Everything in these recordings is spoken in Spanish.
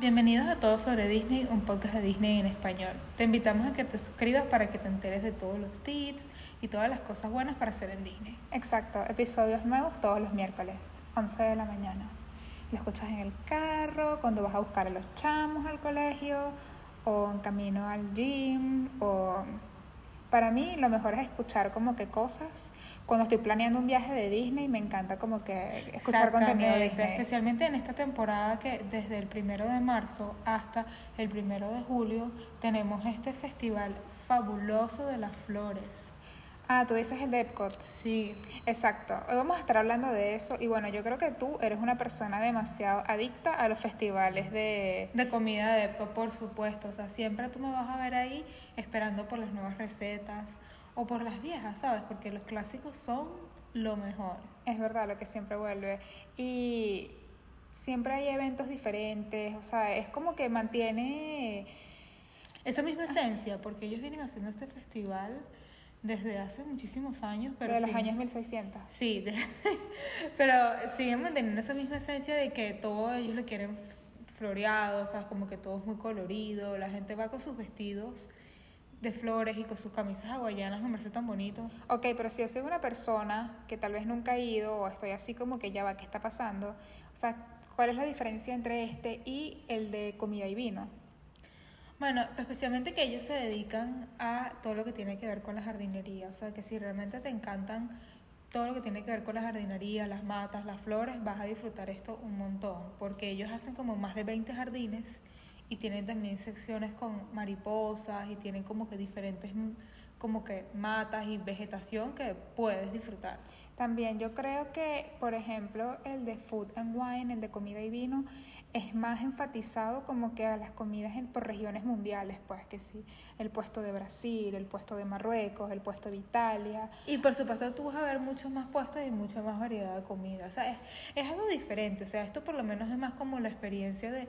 Bienvenidos a Todo sobre Disney, un podcast de Disney en español. Te invitamos a que te suscribas para que te enteres de todos los tips y todas las cosas buenas para hacer en Disney. Exacto, episodios nuevos todos los miércoles, 11 de la mañana. Lo escuchas en el carro, cuando vas a buscar a los chamos al colegio, o en camino al gym, o para mí lo mejor es escuchar como que cosas. Cuando estoy planeando un viaje de Disney me encanta como que escuchar contenido de Disney. Especialmente en esta temporada que desde el primero de marzo hasta el primero de julio tenemos este festival fabuloso de las flores. Ah, tú dices el de Epcot. Sí. Exacto. Hoy vamos a estar hablando de eso y bueno, yo creo que tú eres una persona demasiado adicta a los festivales de... De comida de Epcot, por supuesto. O sea, siempre tú me vas a ver ahí esperando por las nuevas recetas o por las viejas, ¿sabes? Porque los clásicos son lo mejor. Es verdad, lo que siempre vuelve. Y siempre hay eventos diferentes, o sea, es como que mantiene... Esa misma esencia, porque ellos vienen haciendo este festival desde hace muchísimos años. Pero de los años 1600. Sí, pero siguen manteniendo esa misma esencia de que todos ellos lo quieren floreado, o sea, como que todo es muy colorido, la gente va con sus vestidos de flores y con sus camisas hawaianas, me parece tan bonito. Ok, pero si yo soy una persona que tal vez nunca ha ido o estoy así como que ya va, ¿qué está pasando? O sea, ¿cuál es la diferencia entre este y el de comida y vino? Bueno, especialmente que ellos se dedican a todo lo que tiene que ver con la jardinería. O sea, que si realmente te encantan todo lo que tiene que ver con la jardinería, las matas, las flores, vas a disfrutar esto un montón. Porque ellos hacen como más de 20 jardines y tienen también secciones con mariposas y tienen como que diferentes como que matas y vegetación que puedes disfrutar. También yo creo que, por ejemplo, el de Food and Wine, el de comida y vino, es más enfatizado como que a las comidas en, por regiones mundiales, pues que sí, el puesto de Brasil, el puesto de Marruecos, el puesto de Italia. Y por supuesto tú vas a ver muchos más puestos y mucha más variedad de comida, o sea, es, es algo diferente, o sea, esto por lo menos es más como la experiencia de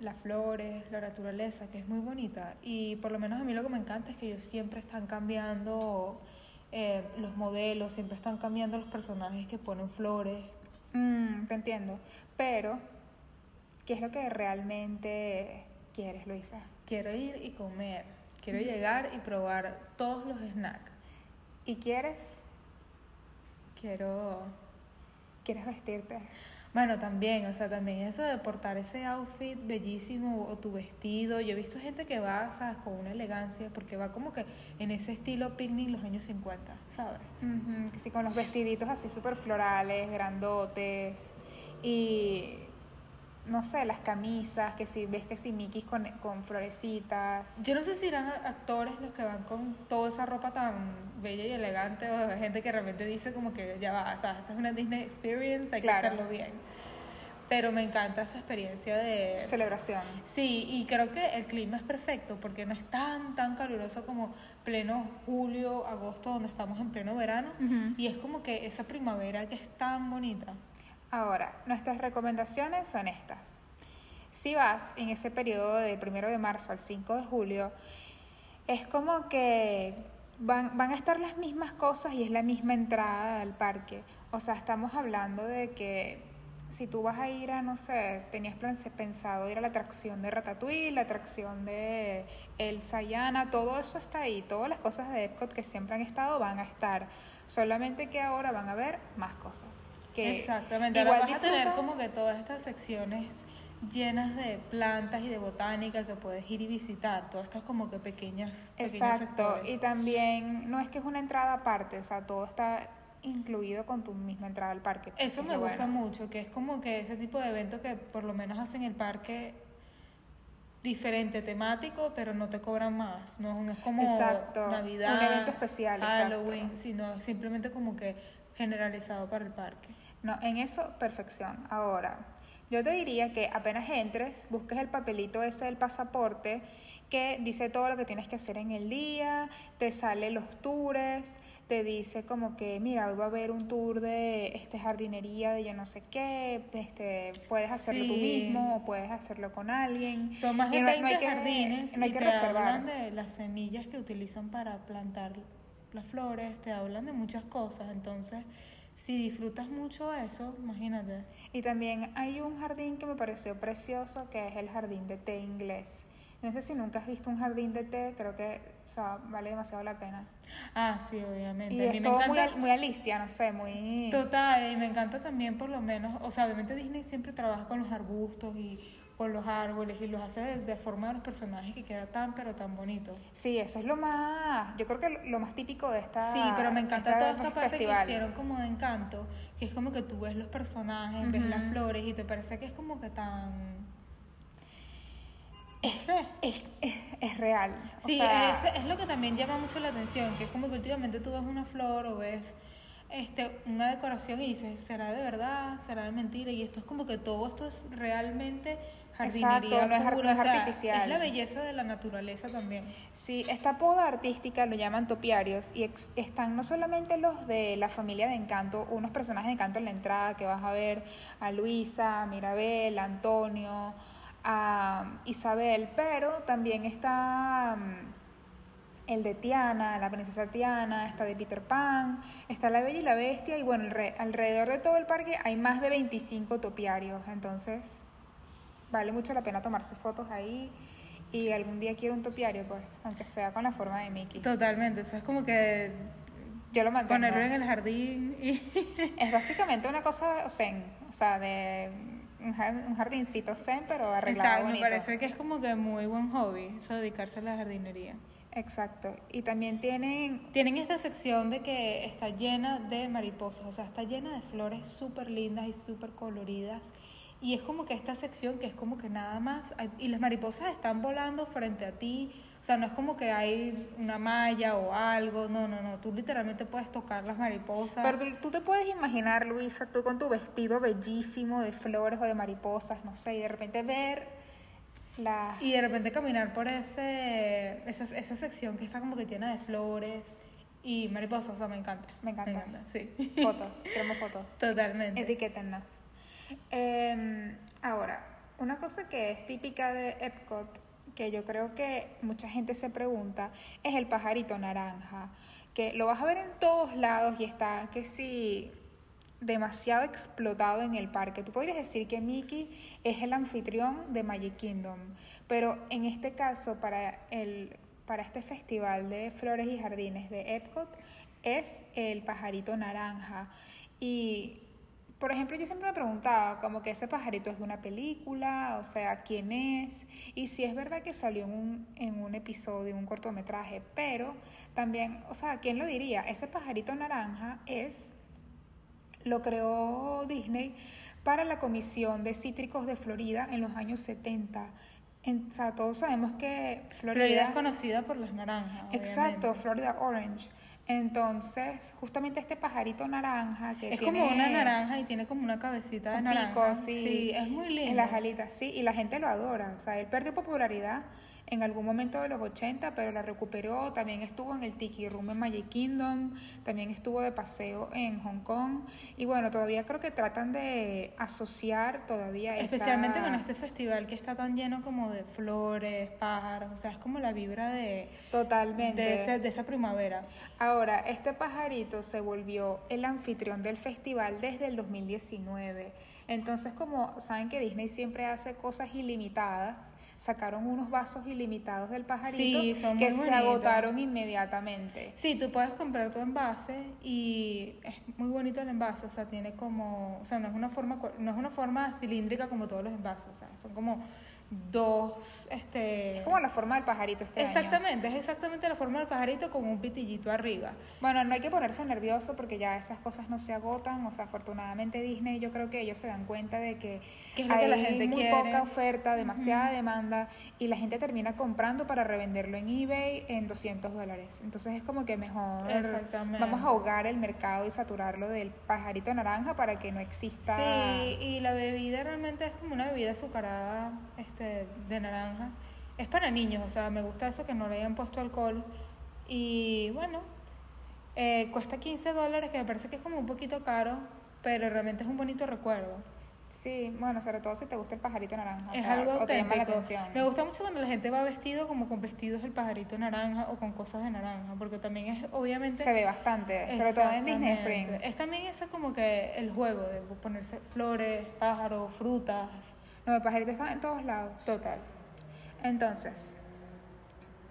las flores, la naturaleza, que es muy bonita. Y por lo menos a mí lo que me encanta es que ellos siempre están cambiando eh, los modelos, siempre están cambiando los personajes que ponen flores. Mm, te entiendo. Pero, ¿qué es lo que realmente quieres, Luisa? Quiero ir y comer. Quiero llegar y probar todos los snacks. ¿Y quieres? Quiero... ¿Quieres vestirte? Bueno, también, o sea, también eso de portar ese outfit bellísimo o tu vestido. Yo he visto gente que va, ¿sabes? Con una elegancia, porque va como que en ese estilo picnic los años 50, ¿sabes? sí, con los vestiditos así súper florales, grandotes. Y no sé, las camisas, que si ves que si Mickey con, con florecitas. Yo no sé si eran actores los que van con toda esa ropa tan bella y elegante o gente que realmente dice como que ya va, o sea, esta es una Disney Experience, hay que hacerlo bien. Pero me encanta esa experiencia de... Celebración. Sí, y creo que el clima es perfecto porque no es tan, tan caluroso como pleno julio, agosto, donde estamos en pleno verano. Y es como que esa primavera que es tan bonita. Ahora, nuestras recomendaciones son estas. Si vas en ese periodo del 1 de marzo al 5 de julio, es como que van, van, a estar las mismas cosas y es la misma entrada al parque. O sea, estamos hablando de que si tú vas a ir a, no sé, tenías pensado ir a la atracción de Ratatouille, la atracción de El Sayana, todo eso está ahí. Todas las cosas de Epcot que siempre han estado van a estar. Solamente que ahora van a ver más cosas. Exactamente, igual vas a tener como que todas estas secciones llenas de plantas y de botánica que puedes ir y visitar, todas estas como que pequeñas. Exacto, y también no es que es una entrada aparte, o sea, todo está incluido con tu misma entrada al parque. Eso me gusta mucho, que es como que ese tipo de evento que por lo menos hacen el parque diferente, temático, pero no te cobran más, no, es como Navidad, un evento especial, Halloween, sino simplemente como que generalizado para el parque. No, en eso, perfección. Ahora, yo te diría que apenas entres, busques el papelito ese del pasaporte que dice todo lo que tienes que hacer en el día, te sale los tours, te dice como que, mira, hoy va a haber un tour de este jardinería de yo no sé qué, este, puedes hacerlo tú mismo o puedes hacerlo con alguien. Son más de 20 jardines no hay que reservar. de las semillas que utilizan para plantar las flores, te hablan de muchas cosas, entonces si disfrutas mucho eso, imagínate. Y también hay un jardín que me pareció precioso, que es el jardín de té inglés. No sé si nunca has visto un jardín de té, creo que o sea, vale demasiado la pena. Ah, sí, obviamente. Y A mí es me todo encanta- muy, muy Alicia, no sé, muy... Total, y me encanta también por lo menos, o sea, obviamente Disney siempre trabaja con los arbustos y con los árboles y los hace de, de forma de los personajes que queda tan pero tan bonito. Sí, eso es lo más, yo creo que lo- más típico de esta Sí, pero me encanta esta toda esta parte festival. que hicieron como de encanto, que es como que tú ves los personajes, ves las flores y te parece que es como que tan... Sé. Es, es, es real. o Sí, sea, es, es lo que también llama mucho la atención, que es como que últimamente tú ves una flor o ves este, una decoración y dices, ¿será de verdad? ¿Será de mentira? Y esto es como que todo esto es realmente jardinería Exacto, no es no es o sea, artificial. Es la belleza de la naturaleza también. Sí, esta poda artística lo llaman topiarios y ex- están no solamente los de la familia de Encanto, unos personajes de Encanto en la entrada que vas a ver a Luisa, a Mirabel, a Antonio, a Isabel, pero también está mm, el de Tiana, la princesa Tiana, está de Peter Pan, está la Bella y la Bestia y bueno, alre- alrededor de todo el parque hay más de 25 topiarios, entonces vale mucho la pena tomarse fotos ahí y algún día quiero un topiario, pues, aunque sea con la forma de Mickey. Totalmente, o sea, es como que Yo lo mantengo. ponerlo en el jardín y... Es básicamente una cosa zen, o sea, de un jar- un jardincito zen, pero arreglado Exacto, me bonito. parece que es como que muy buen hobby, eso de dedicarse a la jardinería. Exacto. Y también tienen Tienen esta sección de que está llena de mariposas, o sea, está llena de flores súper lindas y súper coloridas. Y es como que esta sección que es como que nada más, y las mariposas están volando frente a ti, o sea, no es como que hay una malla o algo, no, no, no, tú literalmente puedes tocar las mariposas. Pero tú, tú te puedes imaginar, Luisa, tú con tu vestido bellísimo de flores o de mariposas, no sé, y de repente ver la... Y de repente caminar por ese, esa, esa sección que está como que llena de flores y mariposas, o sea, me encanta. Me encanta. Me encanta, sí. Fotos, queremos fotos. Totalmente. Etiquétennos. Eh, ahora, una cosa que es típica de Epcot, que yo creo que mucha gente se pregunta, es el pajarito naranja, que lo vas a ver en todos lados y está que sí demasiado explotado en el parque. Tú podrías decir que Mickey es el anfitrión de Magic Kingdom, pero en este caso para el para este festival de flores y jardines de Epcot es el pajarito naranja y por ejemplo, yo siempre me preguntaba como que ese pajarito es de una película, o sea, quién es, y si es verdad que salió en un, en un episodio, un cortometraje, pero también, o sea, ¿quién lo diría? Ese pajarito naranja es, lo creó Disney para la Comisión de Cítricos de Florida en los años 70. En- o sea, todos sabemos que Florida, Florida es conocida por las naranjas. Exacto, obviamente. Florida Orange. Entonces, justamente este pajarito naranja que Es tiene como una naranja y tiene como una cabecita de un naranja. pico, sí, es muy lindo. En las alitas, sí, y la gente lo adora. O sea, él perdió popularidad en algún momento de los 80, pero la recuperó. También estuvo en el Tiki Room en Magic Kingdom, también estuvo de paseo en Hong Kong. Y bueno, todavía creo que tratan de asociar todavía esa- Especialmente con este festival que está tan lleno como de flores, pájaros, o sea, es como la vibra de, Totalmente. de, ese- de esa primavera. Ahora, este pajarito se volvió el anfitrión del festival desde el 2019. Entonces, como saben que Disney siempre hace cosas ilimitadas, sacaron unos vasos ilimitados del pajarito Sí, son que muy se agotaron inmediatamente. Sí, tú puedes comprar tu envase y es muy bonito el envase, o sea, tiene como, o sea, no es una forma, no es una forma cilíndrica como todos los envases, o sea, son como dos, este... Es como la forma del pajarito este año. Exactamente, es exactamente la forma del pajarito con un pitillito arriba. Bueno, no hay que ponerse nervioso porque ya esas cosas no se agotan. O sea, afortunadamente Disney, yo creo que ellos se dan cuenta de que ¿Qué es lo hay que la gente muy quiere? poca oferta, demasiada demanda y la gente termina comprando para revenderlo en eBay en 200 dólares. Entonces es como que mejor Exactamente. vamos a ahogar el mercado y saturarlo del pajarito naranja para que no exista. Sí, y la bebida realmente es como una bebida azucarada este, de naranja. Es para niños, o sea, me gusta eso que no le hayan puesto alcohol. Y bueno, eh, cuesta 15 dólares, que me parece que es como un poquito caro, pero realmente es un bonito recuerdo. Sí, bueno, sobre todo si te gusta el pajarito naranja. o Es sea, algo o te llama la atención. Me gusta mucho cuando la gente va vestido como con vestidos del pajarito naranja o con cosas de naranja, porque también es obviamente Se ve bastante, sobre todo en Disney. Springs. Es también eso como que el juego de ponerse flores, pájaros, frutas. No, el pajarito está en todos lados. Total. Entonces,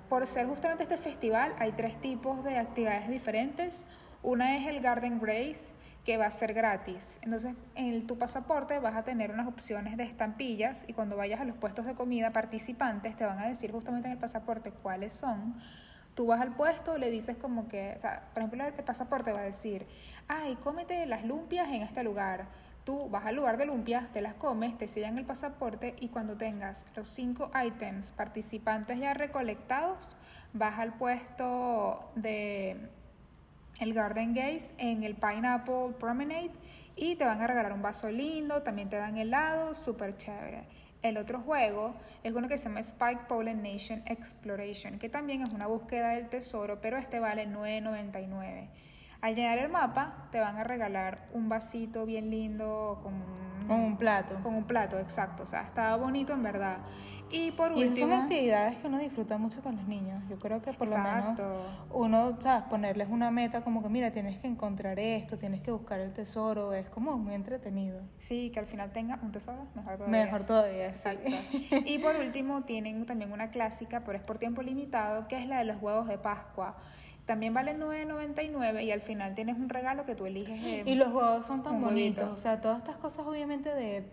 por ser justamente este festival, hay tres tipos de actividades diferentes. Una es el Garden Grace, que va a ser gratis. Entonces, en el- tu pasaporte vas a tener unas opciones de estampillas y cuando vayas a los puestos de comida participantes te van a decir justamente en el pasaporte cuáles son. Tú vas al puesto, le dices como que, o sea, por ejemplo, el pasaporte va a decir, ay, cómete las lumpias en este lugar. Tú vas al lugar de lumpias, te las comes, te sellan el pasaporte y cuando tengas los cinco items participantes ya recolectados, vas al puesto de el Garden Gaze en el Pineapple Promenade y te van a regalar un vaso lindo, también te dan helado, súper chévere. El otro juego es uno que se llama Spike Pollen Nation Exploration, que también es una búsqueda del tesoro, pero este vale 9.99. Al llenar el mapa te van a regalar un vasito bien lindo con un, Con un plato. Con un plato, exacto. O sea, estaba bonito en verdad. Y por Y esas son último... actividades que uno disfruta mucho con los niños. Yo creo que por lo menos Exacto. uno, ¿sabes? Ponerles una meta como que, mira, tienes que encontrar esto, tienes que buscar el tesoro, es como muy entretenido. Sí, que al final tenga un tesoro, mejor todavía. Mejor todavía, sí. Exacto. Y por último tienen también una clásica, pero es por tiempo limitado, que es la de los huevos de Pascua. También vale 9.99 y al final tienes un regalo que tú eliges. eh, Y los huevos son tan bonitos, huevito. o sea, todas estas cosas obviamente de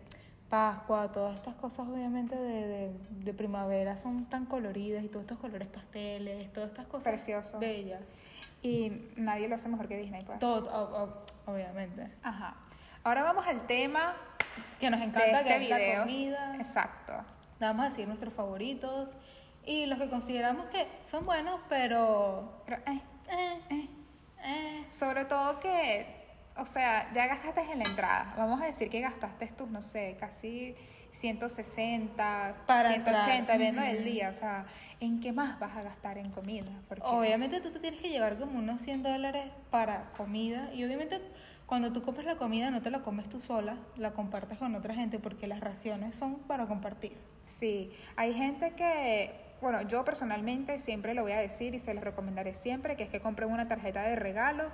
Pascua, todas estas cosas obviamente de, de, de primavera son tan coloridas y todos estos colores pasteles, todas estas cosas Precioso. bellas. Y nadie lo hace mejor que Disney, pues. Todo, obviamente. Ajá. Ahora vamos al tema Que nos de encanta este que es la comida. Exacto. Vamos a decir nuestros favoritos y los que consideramos que son buenos, pero... Pero, eh, eh, eh. Sobre todo que, o sea, ya gastaste en la entrada. Vamos a decir que gastaste tus, no sé, casi 160, Para 180, entrar. dependiendo Ujú. del día. O sea, ¿en qué más vas a gastar en comida? Porque Obviamente tú te tienes que llevar como unos 100 dólares para comida y obviamente cuando tú compras la comida no te la comes tú sola, la compartes con otra gente porque las raciones son para compartir. Sí, hay gente que, bueno, yo personalmente siempre lo voy a decir y se lo recomendaré siempre, que es que compren una tarjeta de regalo,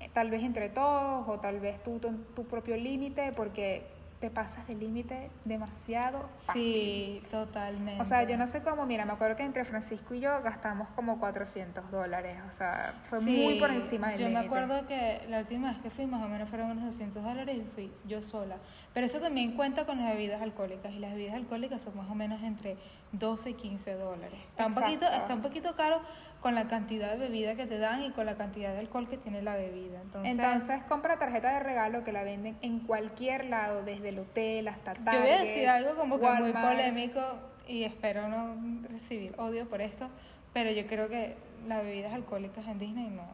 eh, tal vez entre todos o tal vez tú tu propio límite, porque te pasas de límite demasiado fácil. Sí, totalmente. O sea, yo no sé cómo, mira, me acuerdo que entre Francisco y yo gastamos como 400 dólares, o sea, fue muy por encima del Yo me límite. acuerdo que la última vez que fui más o menos fueron unos 200 dólares y fui yo sola. Pero eso también cuenta con las bebidas alcohólicas y las bebidas alcohólicas son más o menos entre 12 y 15 dólares. Está un, poquito, está un poquito caro con la cantidad de bebida que te dan y con la cantidad de alcohol que tiene la bebida. Entonces, Entonces, compra tarjeta de regalo que la venden en cualquier lado, desde el hotel hasta Target. yo voy a decir algo como que muy Walmart. polémico y espero no recibir odio por esto, pero yo creo que las bebidas alcohólicas en Disney no,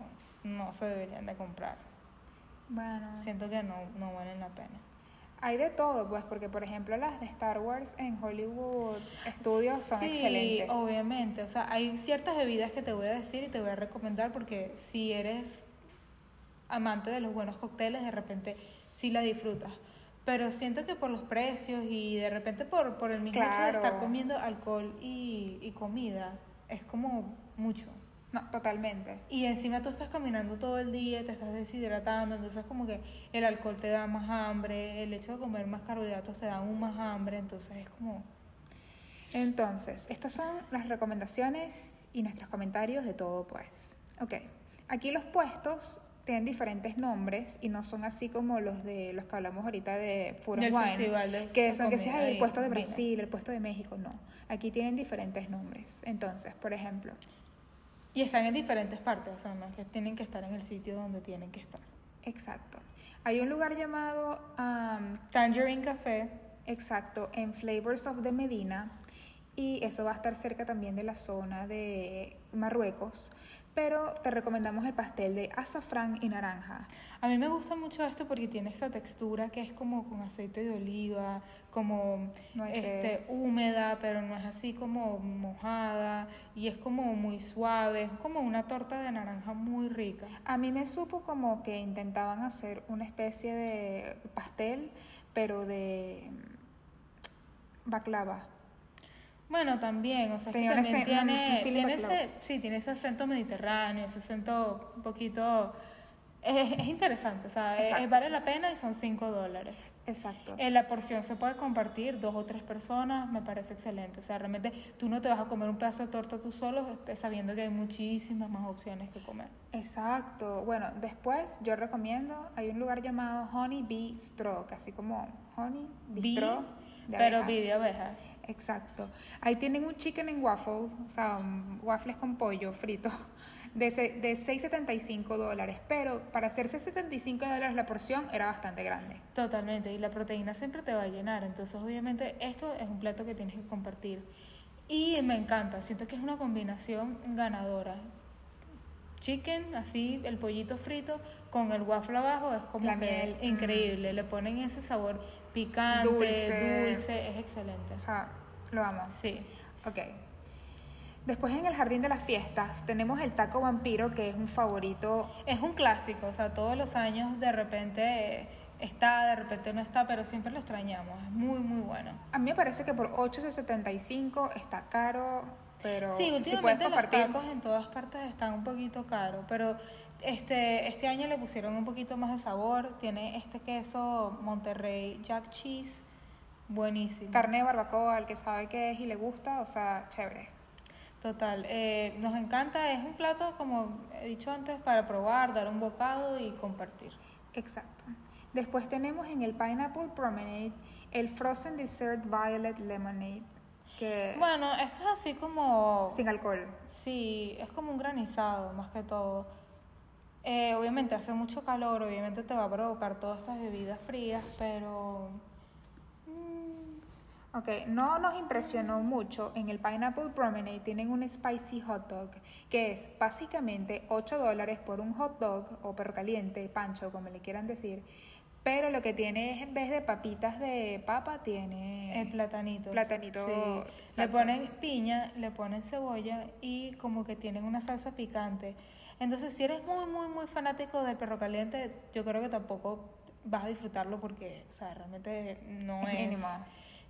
no se deberían de comprar. Bueno, Siento que no, no valen la pena. Hay de todo, pues, porque por ejemplo las de Star Wars en Hollywood Studios son sí, excelentes. obviamente. O sea, hay ciertas bebidas que te voy a decir y te voy a recomendar porque si eres amante de los buenos cócteles, de repente sí la disfrutas. Pero siento que por los precios y de repente por, por el mismo hecho de estar comiendo alcohol y, y comida, es como mucho. No, totalmente. Y encima tú estás caminando todo el día, te estás deshidratando, entonces como que el alcohol te da más hambre, el hecho de comer más carbohidratos te da aún más hambre, entonces es como... Entonces, estas son las recomendaciones y nuestros comentarios de todo, pues. Ok, aquí los puestos tienen diferentes nombres y no son así como los de los que hablamos ahorita de Food and Wine, festival de- que son que hay el puesto de. Brasil, el puesto de México, no. Aquí tienen diferentes nombres. Entonces, por ejemplo, Y están en diferentes partes, o sea, no es que tienen que estar en el sitio donde tienen que estar. exacto. Hay un lugar llamado um, Tangerine Café, Exacto, en Flavors of the Medina. Y eso va a estar cerca también de la zona de Marruecos. Pero te recomendamos el pastel de azafrán y naranja. a mí me gusta mucho esto porque tiene esa textura que es como con aceite de oliva, como este, húmeda, pero no es así como mojada y es como muy suave, es como una torta de naranja muy rica. A mí me supo como que intentaban hacer una especie de pastel, pero de mm, baklava. Bueno, también, o sea, es que Tenía un también tiene, tiene ese, sí, tiene ese acento mediterráneo, ese acento un poquito, es, es interesante, o sea, es- Exacto. vale la pena y son 5 dólares. Exacto. Eh, la porción se puede compartir dos o tres personas, me parece excelente. O sea, realmente tú no te vas a comer un pedazo de torta tú solo, eh, sabiendo que hay muchísimas más opciones que comer. Exacto. Bueno, después yo recomiendo, hay un lugar llamado Honey Bee Stroke, así como Honey Bee, Bistro de pero vi de abeja. Exacto. Ahí tienen un chicken en waffle, o sea, waffles con pollo frito, de, de 6,75 dólares. Pero para hacer 6,75 dólares la porción era bastante grande. Totalmente, y la proteína siempre te va a llenar, entonces obviamente esto es un plato que tienes que compartir. Y me encanta, siento que es una combinación ganadora. Chicken, así, el pollito frito con el waffle abajo es como La que miel, mm. increíble, le ponen ese sabor picante, Dulce. dulce, es excelente. O sea, lo amo. Sí. Ok. Después en el jardín de las fiestas tenemos el taco vampiro, que es un favorito. Es un clásico, o sea, todos los años de repente está, de repente no está, pero siempre lo extrañamos, es muy, muy bueno. A mí me parece que por 8,75 está caro, pero Sí, si puedes últimamente los compartir. tacos en todas partes están un poquito caros, pero este, este año le pusieron un poquito más de sabor. Tiene este queso Monterrey Jack Cheese, buenísimo. Carne de barbacoa, al que sabe qué es y le gusta, o sea, chévere. Total, eh, nos encanta, es un plato, como he dicho antes, para probar, dar un bocado y compartir. Exacto. Después tenemos en el Pineapple Promenade el Frozen Dessert Violet Lemonade, que Bueno, esto es así como... sin alcohol. Sí, es como un granizado, más que todo. Eh, obviamente hace mucho calor, obviamente te va a provocar todas estas bebidas frías, pero... mm, Ok, no nos impresionó mucho. En el Pineapple Promenade tienen un spicy hot dog, que es básicamente 8 dólares por un hot dog o perro caliente, pancho, como le quieran decir. Pero lo que tiene es, en vez de papitas de papa, tiene... El platanito. Platanito, Sí. Le ponen piña, le ponen cebolla y como que tienen una salsa picante. Entonces, si eres muy, muy, muy fanático del perro caliente, yo creo que tampoco vas a disfrutarlo porque, o sea, realmente no Es es... mínimo.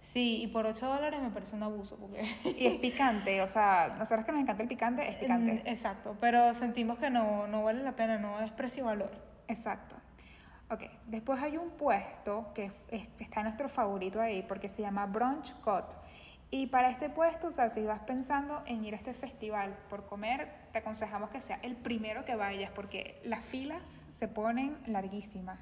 Sí, y por 8 dólares me parece un abuso porque... Y es picante, o sea, nosotros que nos encanta el picante, es picante. Mm, Exacto, pero sentimos que no, no vale la pena, no es precio y valor. Exacto. Ok, después hay un puesto que es- es- está nuestro favorito ahí porque se llama Brunch Cut. Y para este puesto, o sea, si vas pensando en ir a este festival por comer, te aconsejamos que sea el primero que vayas porque las filas se ponen larguísimas.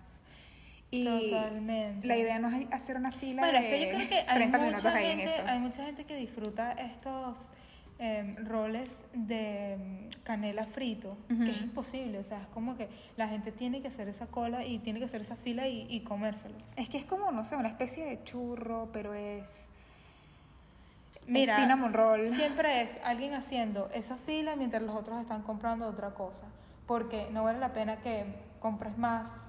Y Totalmente. la idea no es hacer una fila Bueno, de es que yo creo que hay 30 minutos mucha, ahí en gente, eso. hay mucha gente que disfruta estos em, roles de em, canela frito, Ujú. que es imposible, o sea, es como que la gente tiene que hacer esa cola y tiene que hacer esa fila y, y comérselos. Es que es como, no sé, una especie de churro, pero es... Mira, cinnamon roll. siempre es alguien haciendo esa fila mientras los otros están comprando otra cosa, porque no vale la pena que compres más.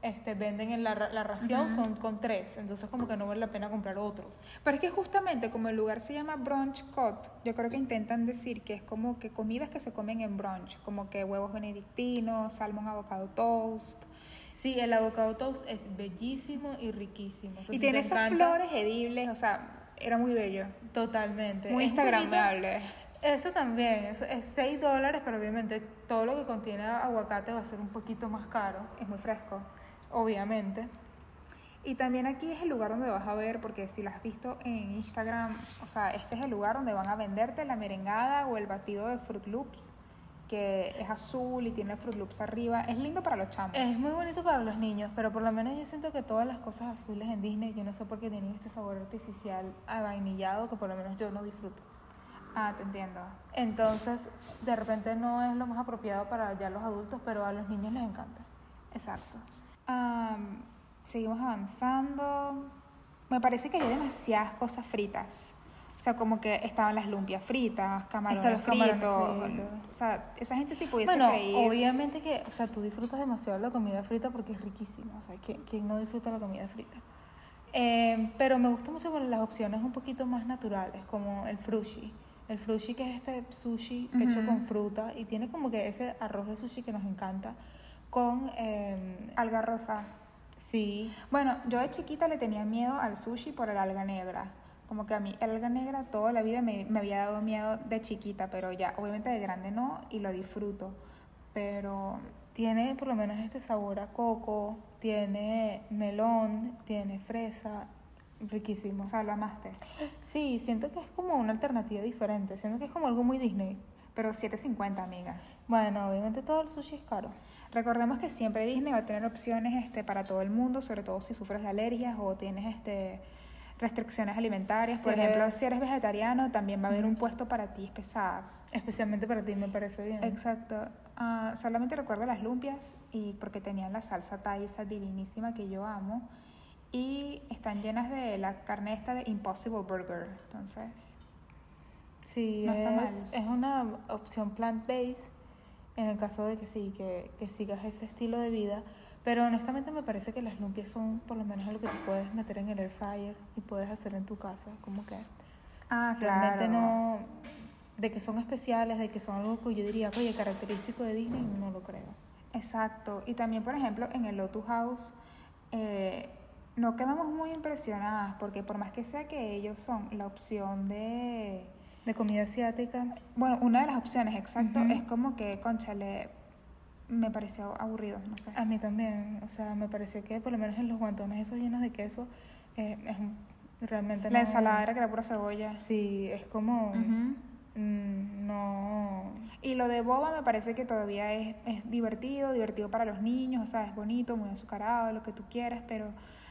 Este, venden en la, la ración, son con tres, entonces como que no vale la pena comprar otro. Pero es que justamente como el lugar se llama brunch cut, yo creo que intentan decir que es como que comidas que se comen en brunch, como que huevos benedictinos, salmón avocado toast. Sí, el avocado toast es bellísimo y riquísimo. O sea, y si tiene esas encanta, flores edibles, o sea, era muy bello. Totalmente. Muy Es instagramable. Eso también, eso es 6 dólares, pero obviamente todo lo que contiene aguacate va a ser un poquito más caro, Es muy fresco. obviamente. Y también aquí es el lugar donde vas a ver, porque si lo has visto en Instagram, o sea, este es el lugar donde van a venderte la merengada o el batido de Fruit Loops, que es azul y tiene Fruit Loops arriba. Es lindo para los chamos. Es muy bonito para los niños, pero por lo menos yo siento que todas las cosas azules en Disney, yo no sé por qué tienen este sabor artificial avainillado que por lo menos yo no disfruto. Ah, te entiendo. Entonces, de repente no es lo más apropiado para ya los adultos, pero a los niños les encanta. Exacto. Am, seguimos avanzando. Me parece que había demasiadas cosas fritas. O sea, como que estaban las lumpias fritas, camarones los camarones fritos. fritos. O sea, esa gente sí pudiese Bueno, obviamente que, o sea, tú disfrutas demasiado la comida frita porque es riquísima. O sea, ¿quién, quién no disfruta la comida frita? Eh, pero me gusta mucho por las opciones un poquito más naturales, como el frushi. El frushi que es este sushi hecho con fruta y tiene como que ese arroz de sushi que nos encanta con... eh, Alga rosa. Sí. Bueno, yo de chiquita le tenía miedo al sushi por el alga negra. Como que a mí el alga negra toda la vida me, me había dado miedo de chiquita, pero ya obviamente de grande no y lo disfruto. Pero Tiene por lo menos este sabor a coco, tiene melón, tiene fresa, riquísimo. o sea, lo amaste. Sí, siento que es como una alternativa diferente, siento que es como algo muy Disney. Pero 7.50, amiga. Bueno, obviamente todo el sushi es caro. Recordemos que siempre Disney va a tener opciones este, para todo el mundo, sobre todo si sufres de alergias o tienes este, restricciones alimentarias. Si Por ejemplo, si eres vegetariano, también va a haber un puesto para ti especial. Especialmente para ti me parece bien. Exacto. Ah, solamente recuerdo las lumpias y porque tenían la salsa Thai, esa divinísima que yo amo. Y están llenas de la carne esta de Impossible Burger. Entonces, Sí, No es, es una opción plant-based en el caso de que sí, que, que sigas ese estilo de vida. Pero honestamente me parece que las lumpias son por lo menos algo que tú puedes meter en el air fryer y puedes hacer en tu casa. Como que ah, realmente no... De que son especiales, de que son algo que yo diría, oye, característico de Disney, no lo creo. Exacto. Y también, por ejemplo, en el Lotus House eh, no quedamos muy impresionadas porque por más que sea que ellos son la opción de... De comida asiática, Bueno, una de las opciones, exacto, Ujú. es como que, conchale, me pareció aburrido, no sé. a mí también. O sea, me pareció que por lo menos en los guantones esos llenos de queso, eh, es realmente La no- ensalada era que era pura cebolla. Sí, es como... Mm, no... Y lo de boba me parece que todavía es, es divertido, divertido para los niños, o sea, es bonito, muy azucarado, lo que tú quieras, pero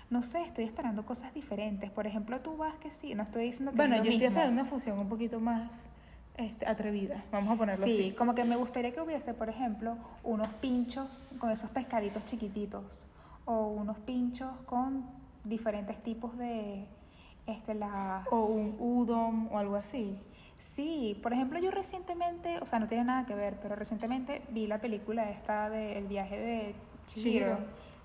no sé, estoy esperando cosas diferentes. Por ejemplo, tú vas que sí, no estoy diciendo que Bueno, es yo estoy esperando una fusión un poquito más este, atrevida, vamos a ponerlo Sí, así. como que me gustaría que hubiese, por ejemplo, unos pinchos con esos pescaditos chiquititos o unos pinchos con diferentes tipos de este la O un udon o algo así. Sí, por ejemplo, yo recientemente, o sea, no tiene nada que ver, pero recientemente vi la película esta de El viaje de Chihiro. Chihiro.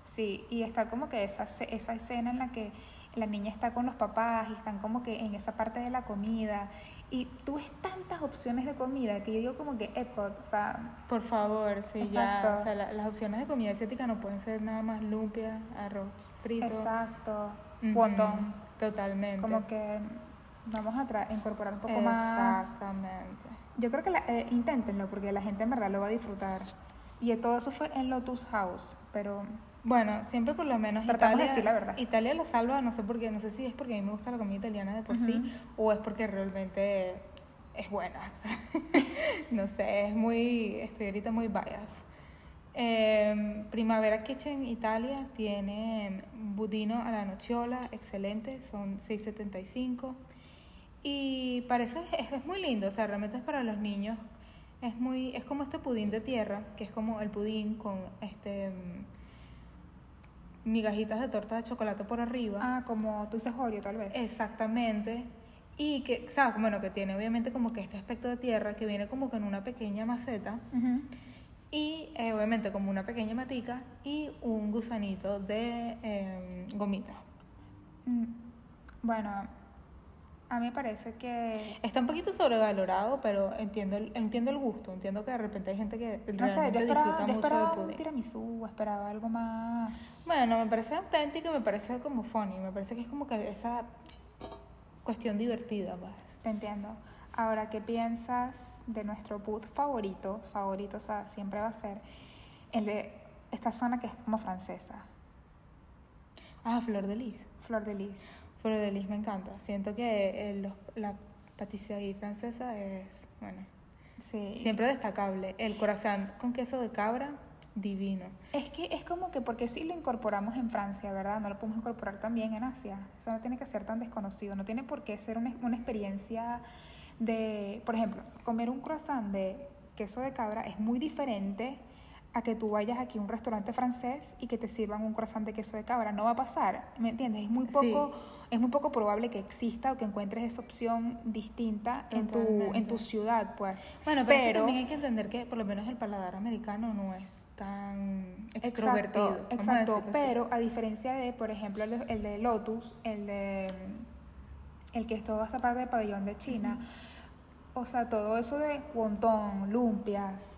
Sí, y está como que esa, esa escena en la que la niña está con los papás y están como que en esa parte de la comida. Y tú ves tantas opciones de comida que yo digo como que Epcot, o sea, Por favor, sí, ya. Exacto. O sea, la- las opciones de comida asiática no pueden ser nada más lumpia, arroz frito. exacto, wonton. Totalmente. Como que vamos a incorporar un poco más. Exactamente. Yo creo que la, eh, inténtenlo porque la gente en verdad lo va a disfrutar. Y todo eso fue en Lotus House, pero Bueno, siempre por lo menos Tratamos de Italia, decir la verdad. Italia la salva, no sé por qué, no sé si es porque a mí me gusta la comida italiana de por sí o es porque realmente es buena. no sé, es muy, estoy ahorita muy bias. Eh, Primavera Kitchen Italia tiene budino a la nocciola, excelente, son 6.75 y parece es, es muy lindo, o sea, realmente es para los niños. Es muy es como este pudín de tierra, que es como el pudín con este mm, migajitas de torta de chocolate por arriba. ah, como tú dices Oreo tal vez. Exactamente. Y que, ¿sabes? Bueno, que tiene obviamente como que este aspecto de tierra que viene como que en una pequeña maceta y eh, obviamente como una pequeña matica y un gusanito de eh, gomita. Mm, Bueno, a mí me parece que Está un poquito sobrevalorado, pero entiendo el, entiendo el gusto. Entiendo que de repente hay gente que no sé, yo esperaba, disfruta yo mucho esperaba del un tiramisú, esperaba algo más. Bueno, me parece auténtico y me parece como funny. Me parece que es como que esa cuestión divertida, pues. Te entiendo. Ahora, ¿qué piensas de nuestro booth favorito? Favorito, o sea, siempre va a ser el de esta zona que es como francesa, Ah, Flor de Lis. Flor de Lis. Flor de Lis me encanta. Siento que el- los- la patisserie francesa es, bueno, Sí. siempre destacable. El corazón con queso de cabra, divino. Es que es como que porque si lo incorporamos en Francia, ¿verdad? No lo podemos incorporar también en Asia. Eso no tiene que ser tan desconocido, no tiene por qué ser una, una experiencia de, por ejemplo, comer un croissant de queso de cabra es muy diferente a que tú vayas aquí a un restaurante francés y que te sirvan un croissant de queso de cabra. No va a pasar, ¿me entiendes? Es muy Sí. Es muy poco probable que exista o que encuentres esa opción distinta en tu, en tu ciudad, pues. Bueno, pero, también hay que entender que por lo menos el paladar americano no es tan Exacto, extrovertido. a exacto, así. pero a diferencia de, por ejemplo, el de, el de Lotus, el de el que es toda esta parte del pabellón de China, o sea, todo eso de wonton, lumpias,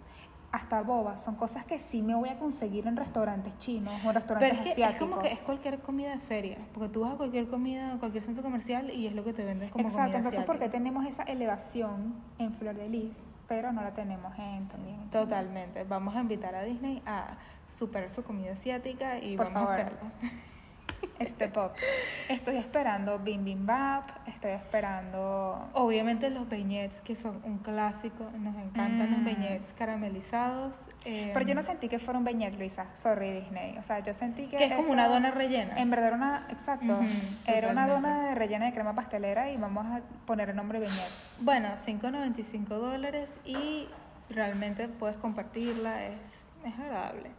hasta bobas, son cosas que sí me voy a conseguir en restaurantes chinos o restaurantes Pero es que es asiáticos. como que es cualquier comida de feria, porque tú vas a cualquier comida, a cualquier centro comercial y es lo que te venden como Exacto, comida entonces ¿por qué asiática. tenemos esa elevación en Flor de Lis, pero no la tenemos en también? Totalmente. Vamos a invitar a Disney a superar su comida asiática y Por vamos favor. a hacerlo. Step up. Estoy esperando Bim Bim Bap, estoy esperando Obviamente los beignets, que son un clásico, nos encantan los Mm. beignets caramelizados. eh, Pero yo no sentí que fuera un beignet, Luisa. Sorry, Disney. O sea, yo sentí que. Que es como una dona rellena. En verdad era una. Exacto. Era una dona rellena de crema pastelera y vamos a poner el nombre beignet. Bueno, 5.95 dólares y realmente puedes compartirla, es, es agradable.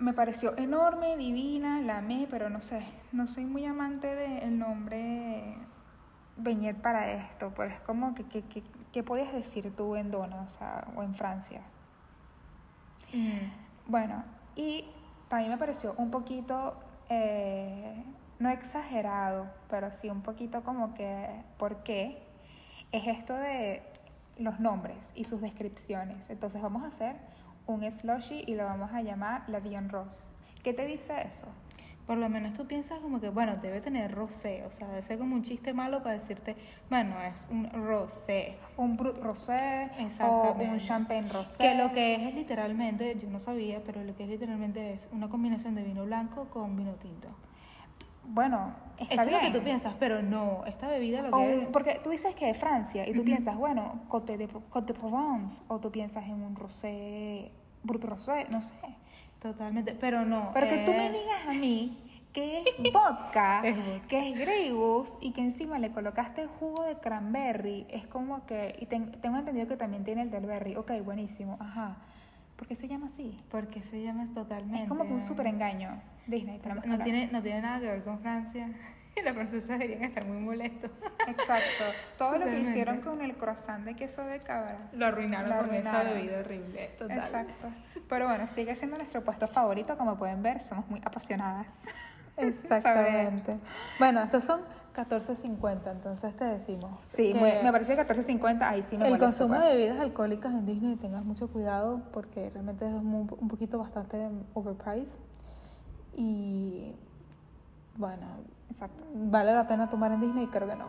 Me pareció enorme, divina, la amé, pero no sé. No soy muy amante del nombre beignet para esto. Pero es como que. que, que ¿Qué podías decir tú en Dona, o sea, o en Francia? Bueno, y también me pareció un poquito, eh, no exagerado, pero sí un poquito como que, ¿por qué? Es esto de los nombres y sus descripciones. Entonces vamos a hacer un slushy y lo vamos a llamar la Dion Rose. ¿Qué te dice eso? Por lo menos tú piensas como que, bueno, debe tener rosé, o sea, debe ser como un chiste malo para decirte, bueno, es un rosé. Un Brut Rosé o un Champagne Rosé. Que lo que es es literalmente, yo no sabía, pero lo que es literalmente es una combinación de vino blanco con vino tinto. Bueno, está Eso es lo que bien. tú piensas, pero no, esta bebida lo que es... porque tú dices que es Francia y tú Ujú. piensas, bueno, Côte de, Côte de Provence, o tú piensas en un rosé, brut rosé, no sé. Totalmente, pero no. Pero que tú me es- digas a mí que es vodka, Es vodka. que es Grey Goose y que encima le colocaste jugo de cranberry, es como que, y ten- tengo entendido que también tiene el del berry, ok, buenísimo, ajá. ¿Por qué se llama así? Porque se llama totalmente. Es como un super engaño. Disney, No, no tiene, no tiene nada que ver con Francia. Y los franceses deberían estar muy molestos. Exacto. Todo lo que Totalmente. hicieron con el croissant de queso de cabra. Lo arruinaron Lo con esa arruinaron. bebida horrible. Total. Exacto. Pero bueno, sigue siendo nuestro puesto favorito, como pueden ver, somos muy apasionadas. Exactamente. Bueno, estos son 14.50, entonces te decimos. Sí, que me pareció que 14.50, ahí sí me el consumo pues. de bebidas alcohólicas en Disney tengas mucho cuidado porque realmente es un poquito bastante overpriced. Y bueno, Exacto. ¿vale la pena tomar en Disney? Creo que no.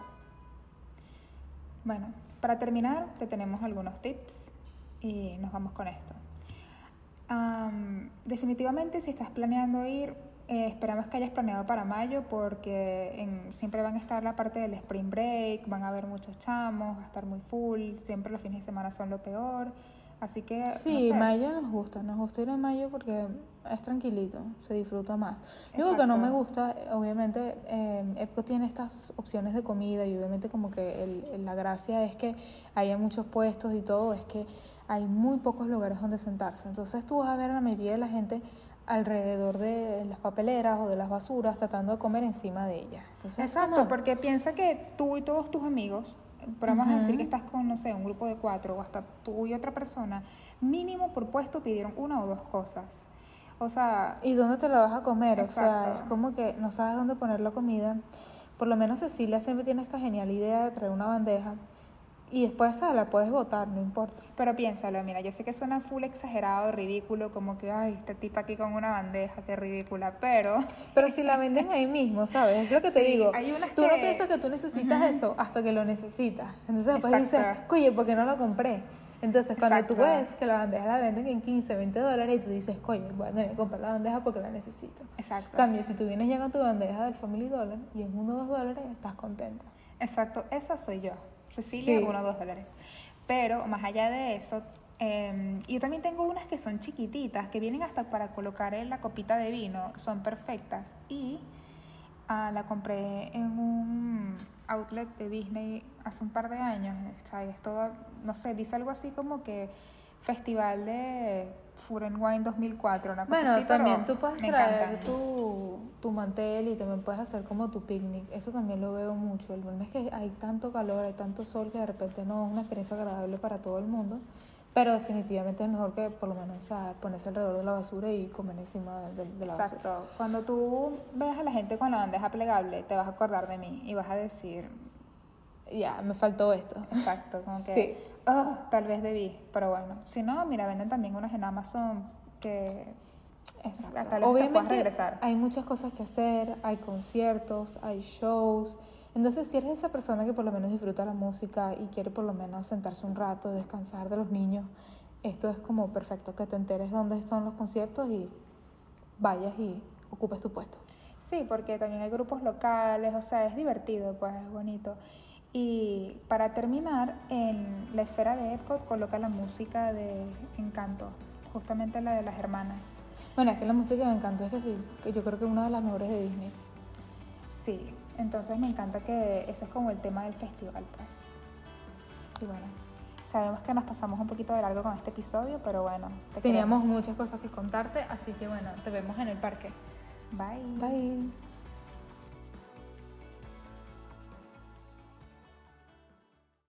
Bueno, para terminar, te tenemos algunos tips y nos vamos con esto. Am, definitivamente, si estás planeando ir, eh, esperamos que hayas planeado para mayo porque en- siempre van a estar la parte del spring break, van a haber muchos chamos, va a estar muy full, siempre los fines de semana son lo peor. Así que, no Sí, sé. mayo nos gusta, nos gusta ir en mayo porque es tranquilito, se disfruta más. Lo único que no me gusta, obviamente, eh, Epcot tiene estas opciones de comida y obviamente como que el- la gracia es que haya muchos puestos y todo, es que hay muy pocos lugares donde sentarse. Entonces tú vas a ver a la mayoría de la gente alrededor de las papeleras o de las basuras tratando de comer encima de ellas. Entonces, Exacto, como- porque piensa que tú y todos tus amigos, vamos a decir que estás con, no sé, un grupo de cuatro o hasta tú y otra persona, mínimo por puesto pidieron una o dos cosas. O sea, ¿Y dónde te la vas a comer? O sea, es como que no sabes dónde poner la comida. Por lo menos Cecilia siempre tiene esta genial idea de traer una bandeja y después esa la puedes botar, no importa. pero piénsalo, mira, yo sé que suena full exagerado, ridículo, como que, ay, esta tipa aquí con una bandeja, qué ridícula, pero... Pero si la venden ahí mismo, ¿sabes? Es lo que te Sí, digo. hay unas tú no piensas que tú necesitas eso hasta que lo necesitas. Entonces después dices, Exacto. oye, ¿por qué no lo compré? Entonces cuando tú Exacto. ves que la bandeja la venden en 15, 20 dólares y tú dices, oye, voy a tener que comprar la bandeja porque la necesito. Exacto. En cambio, si tú vienes ya con tu bandeja del Family Dollar y en uno o dos dólares, estás contenta. Exacto, esa soy yo. Cecilia, Sí. uno o dos dólares. Pero más allá de eso, eh, yo también tengo unas que son chiquititas, que vienen hasta para colocar en la copita de vino, son perfectas. Y ah, la compré en un outlet de Disney hace un par de años. Está, es toda, no sé, dice algo así como que Festival de Food and Wine 2004, una cosa Bueno, así, pero también tú puedes traer tu, tu mantel y también puedes hacer como tu picnic. Eso también lo veo mucho. El problema es que hay tanto calor, hay tanto sol que de repente no es una experiencia agradable para todo el mundo. Pero definitivamente es mejor que por lo menos o sea, ponerse alrededor de la basura y comer encima de, de- la basura. Exacto. Cuando tú veas a la gente con la bandeja plegable, te vas a acordar de mí y vas a decir, ya, me faltó esto. Exacto, como que, Sí. "Oh, tal vez debí, pero bueno. Si no, mira, venden también unos en Amazon que Exacto. tal vez Obviamente regresar. hay muchas cosas que hacer, hay conciertos, hay shows. Entonces, si eres esa persona que por lo menos disfruta la música y quiere por lo menos sentarse un rato, descansar de los niños, esto es como perfecto que te enteres dónde son los conciertos y vayas y ocupes tu puesto. Sí, porque también hay grupos locales, o sea, es divertido, pues es bonito. Y para terminar, en la esfera de Epcot coloca la música de Encanto, justamente la de las hermanas. Bueno, es que la música me encantó, es que sí, que yo creo que es una de las mejores de Disney. Sí, entonces me encanta que ese es como el tema del festival, pues. Y bueno, sabemos que nos pasamos un poquito de largo con este episodio, pero bueno, te Teníamos queremos. muchas cosas que contarte, así que bueno, te vemos en el parque. Bye. Bye.